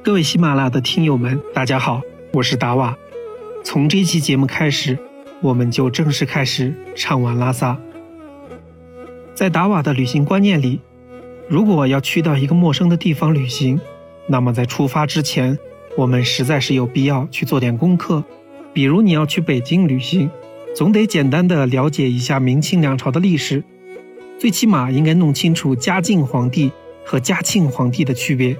各位喜马拉雅的听友们，大家好，我是达瓦。从这期节目开始，我们就正式开始畅玩拉萨。在达瓦的旅行观念里，如果要去到一个陌生的地方旅行，那么在出发之前，我们实在是有必要去做点功课。比如你要去北京旅行，总得简单的了解一下明清两朝的历史，最起码应该弄清楚嘉靖皇帝和嘉庆皇帝的区别。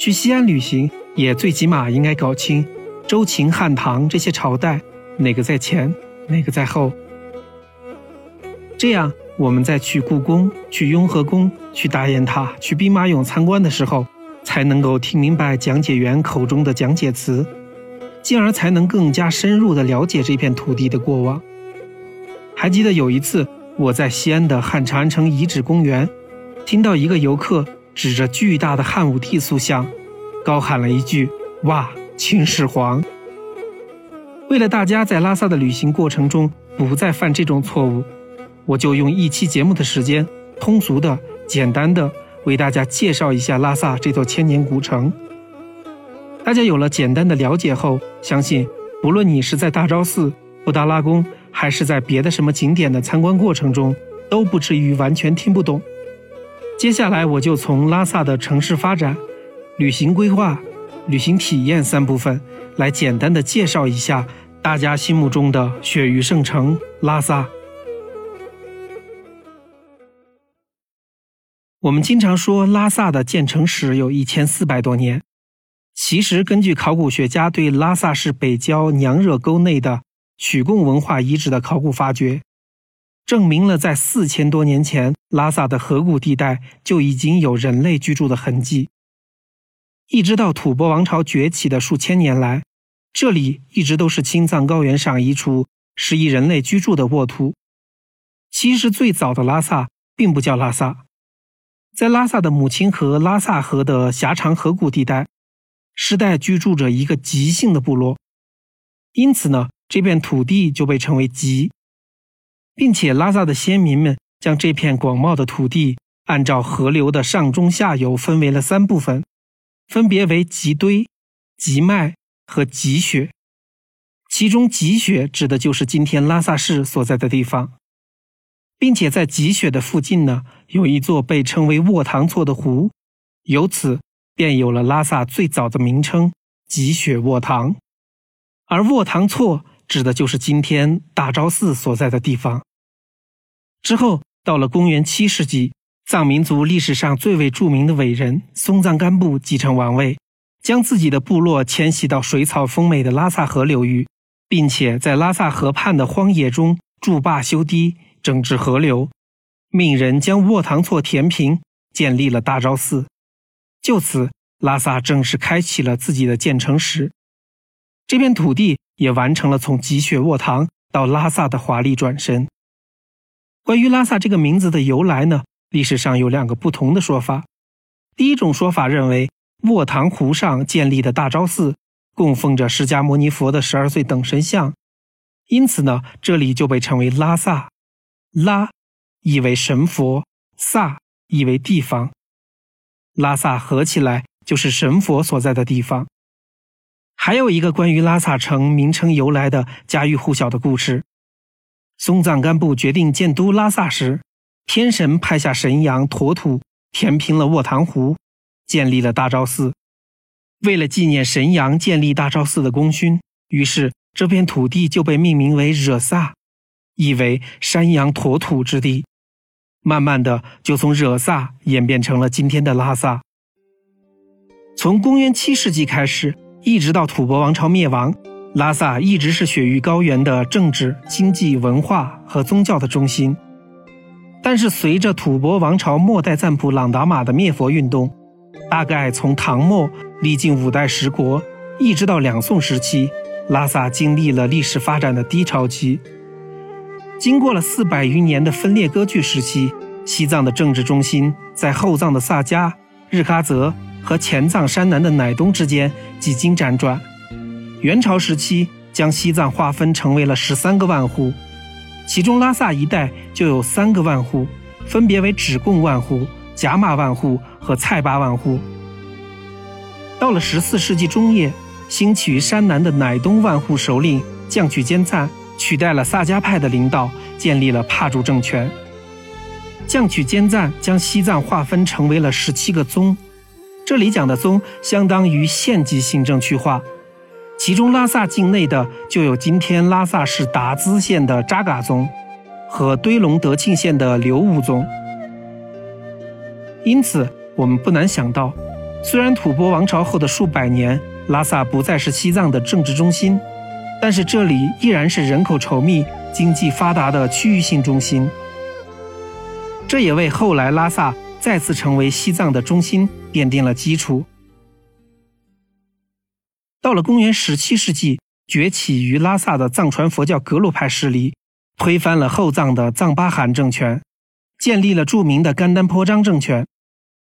去西安旅行，也最起码应该搞清周、秦、汉、唐这些朝代哪个在前，哪个在后。这样，我们在去故宫、去雍和宫、去大雁塔、去兵马俑参观的时候，才能够听明白讲解员口中的讲解词，进而才能更加深入地了解这片土地的过往。还记得有一次，我在西安的汉长安城遗址公园，听到一个游客。指着巨大的汉武帝塑像，高喊了一句：“哇，秦始皇！”为了大家在拉萨的旅行过程中不再犯这种错误，我就用一期节目的时间，通俗的、简单的为大家介绍一下拉萨这座千年古城。大家有了简单的了解后，相信不论你是在大昭寺、布达拉宫，还是在别的什么景点的参观过程中，都不至于完全听不懂。接下来我就从拉萨的城市发展、旅行规划、旅行体验三部分来简单的介绍一下大家心目中的雪域圣城拉萨。我们经常说拉萨的建成史有一千四百多年，其实根据考古学家对拉萨市北郊娘惹沟内的曲贡文化遗址的考古发掘。证明了，在四千多年前，拉萨的河谷地带就已经有人类居住的痕迹。一直到吐蕃王朝崛起的数千年来，这里一直都是青藏高原上一处适宜人类居住的沃土。其实，最早的拉萨并不叫拉萨，在拉萨的母亲河拉萨河的狭长河谷地带，世代居住着一个吉姓的部落，因此呢，这片土地就被称为吉。并且，拉萨的先民们将这片广袤的土地按照河流的上中下游分为了三部分，分别为吉堆、吉脉和吉穴。其中，吉穴指的就是今天拉萨市所在的地方，并且在吉穴的附近呢，有一座被称为卧塘措的湖，由此便有了拉萨最早的名称——吉穴卧塘。而卧塘措指的就是今天大昭寺所在的地方。之后，到了公元七世纪，藏民族历史上最为著名的伟人松赞干布继承王位，将自己的部落迁徙到水草丰美的拉萨河流域，并且在拉萨河畔的荒野中筑坝修堤，整治河流，命人将卧塘错填平，建立了大昭寺。就此，拉萨正式开启了自己的建成史，这片土地也完成了从积雪卧塘到拉萨的华丽转身。关于拉萨这个名字的由来呢，历史上有两个不同的说法。第一种说法认为，卧塘湖上建立的大昭寺供奉着释迦牟尼佛的十二岁等身像，因此呢，这里就被称为拉萨。拉意为神佛，萨意为地方，拉萨合起来就是神佛所在的地方。还有一个关于拉萨城名称由来的家喻户晓的故事。松赞干布决定建都拉萨时，天神派下神羊驮土填平了卧塘湖，建立了大昭寺。为了纪念神羊建立大昭寺的功勋，于是这片土地就被命名为惹萨，意为山羊驮土之地。慢慢的，就从惹萨演变成了今天的拉萨。从公元七世纪开始，一直到吐蕃王朝灭亡。拉萨一直是雪域高原的政治、经济、文化和宗教的中心，但是随着吐蕃王朝末代赞普朗达玛的灭佛运动，大概从唐末历经五代十国，一直到两宋时期，拉萨经历了历史发展的低潮期。经过了四百余年的分裂割据时期，西藏的政治中心在后藏的萨迦、日喀则和前藏山南的乃东之间几经辗转。元朝时期，将西藏划分成为了十三个万户，其中拉萨一带就有三个万户，分别为止贡万户、噶玛万户和蔡巴万户。到了十四世纪中叶，兴起于山南的乃东万户首领降曲坚赞取代了萨迦派的领导，建立了帕竹政权。降曲坚赞将西藏划分成为了十七个宗，这里讲的宗相当于县级行政区划，其中拉萨境内的就有今天拉萨市达孜县的扎嘎宗和堆龙德庆县的刘吾宗。因此，我们不难想到，虽然吐蕃王朝后的数百年，拉萨不再是西藏的政治中心，但是这里依然是人口稠密、经济发达的区域性中心。这也为后来拉萨再次成为西藏的中心奠定了基础。到了公元十七世纪，崛起于拉萨的藏传佛教格鲁派势力推翻了后藏的藏巴汗政权，建立了著名的甘丹颇章政权，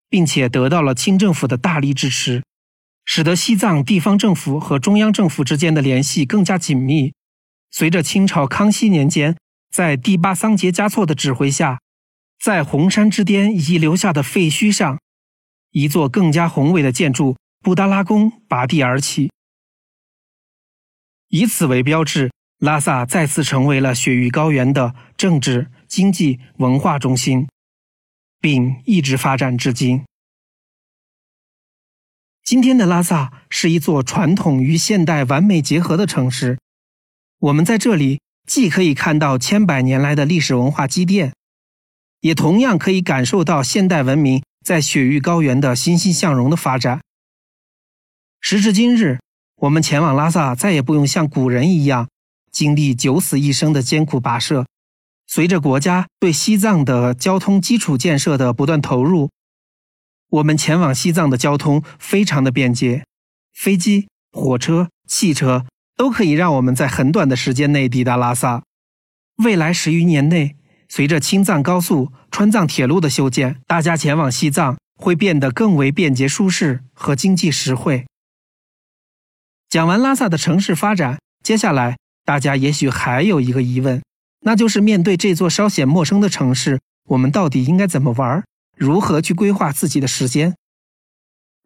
并且得到了清政府的大力支持，使得西藏地方政府和中央政府之间的联系更加紧密。随着清朝康熙年间，在第八桑杰嘉措的指挥下。在红山之巅遗留下的废墟上，一座更加宏伟的建筑——布达拉宫拔地而起。以此为标志，拉萨再次成为了雪域高原的政治、经济、文化中心，并一直发展至今。今天的拉萨是一座传统与现代完美结合的城市。我们在这里既可以看到千百年来的历史文化积淀。也同样可以感受到现代文明在雪域高原的欣欣向荣的发展。时至今日，我们前往拉萨再也不用像古人一样经历九死一生的艰苦跋涉。随着国家对西藏的交通基础建设的不断投入，我们前往西藏的交通非常的便捷，飞机、火车、汽车都可以让我们在很短的时间内抵达拉萨。未来十余年内。随着青藏高速、川藏铁路的修建，大家前往西藏会变得更为便捷、舒适和经济实惠。讲完拉萨的城市发展，接下来大家也许还有一个疑问，那就是面对这座稍显陌生的城市，我们到底应该怎么玩？如何去规划自己的时间？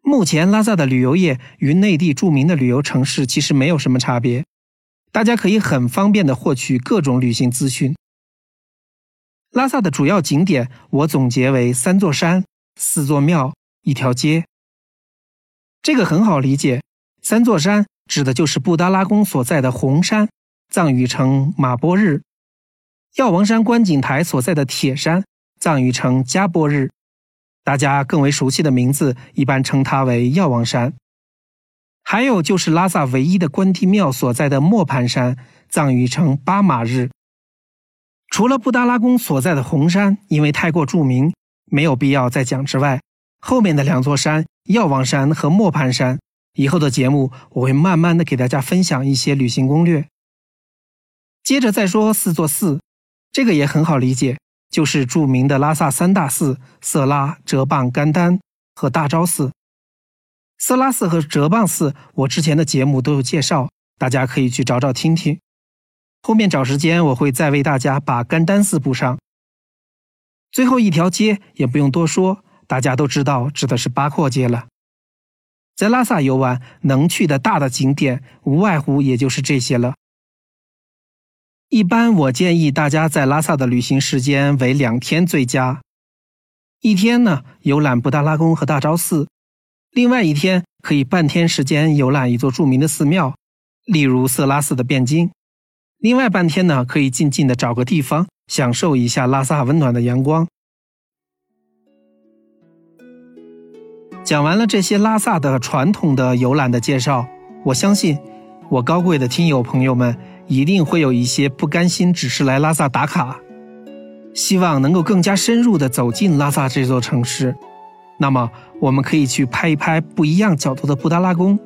目前，拉萨的旅游业与内地著名的旅游城市其实没有什么差别，大家可以很方便的获取各种旅行资讯。拉萨的主要景点，我总结为三座山、四座庙、一条街。这个很好理解，三座山指的就是布达拉宫所在的红山，藏语称马波日；药王山观景台所在的铁山，藏语称加波日。大家更为熟悉的名字，一般称它为药王山。还有就是拉萨唯一的关帝庙所在的磨盘山，藏语称巴马日。除了布达拉宫所在的红山，因为太过著名，没有必要再讲之外，后面的两座山药王山和磨盘山，以后的节目我会慢慢的给大家分享一些旅行攻略。接着再说四座寺，这个也很好理解，就是著名的拉萨三大寺：色拉、哲蚌、甘丹和大昭寺。色拉寺和哲蚌寺，我之前的节目都有介绍，大家可以去找找听听。后面找时间，我会再为大家把甘丹寺补上。最后一条街也不用多说，大家都知道，指的是八廓街了。在拉萨游玩，能去的大的景点，无外乎也就是这些了。一般我建议大家在拉萨的旅行时间为两天最佳。一天呢，游览布达拉宫和大昭寺；另外一天，可以半天时间游览一座著名的寺庙，例如色拉寺的汴京。另外半天呢，可以静静的找个地方，享受一下拉萨温暖的阳光。讲完了这些拉萨的传统的游览的介绍，我相信我高贵的听友朋友们一定会有一些不甘心只是来拉萨打卡，希望能够更加深入的走进拉萨这座城市。那么，我们可以去拍一拍不一样角度的布达拉宫。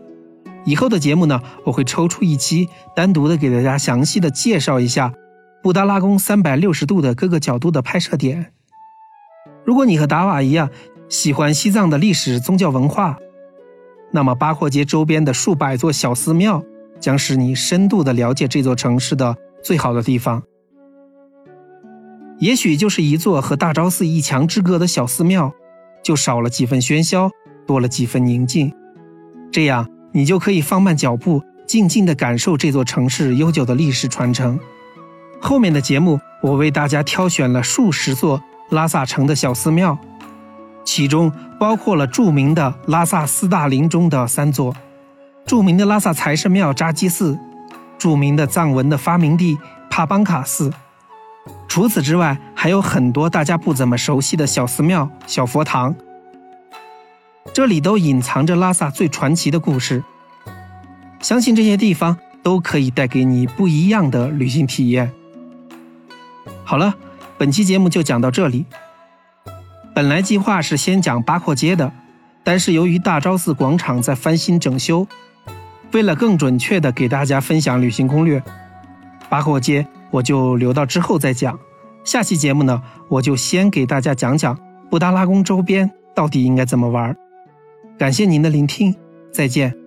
以后的节目呢，我会抽出一期，单独的给大家详细的介绍一下布达拉宫三百六十度的各个角度的拍摄点。如果你和达瓦一样喜欢西藏的历史宗教文化，那么八廓街周边的数百座小寺庙将是你深度的了解这座城市的最好的地方。也许就是一座和大昭寺一墙之隔的小寺庙，就少了几分喧嚣，多了几分宁静。这样你就可以放慢脚步，静静地感受这座城市悠久的历史传承。后面的节目，我为大家挑选了数十座拉萨城的小寺庙，其中包括了著名的拉萨四大林中的三座，著名的拉萨财神庙扎基寺，著名的藏文的发明地帕邦卡寺。除此之外，还有很多大家不怎么熟悉的小寺庙、小佛堂，这里都隐藏着拉萨最传奇的故事。相信这些地方都可以带给你不一样的旅行体验。好了，本期节目就讲到这里。本来计划是先讲八廓街的，但是由于大昭寺广场在翻新整修，为了更准确的给大家分享旅行攻略，八廓街我就留到之后再讲。下期节目呢，我就先给大家讲讲布达拉宫周边到底应该怎么玩。感谢您的聆听，再见。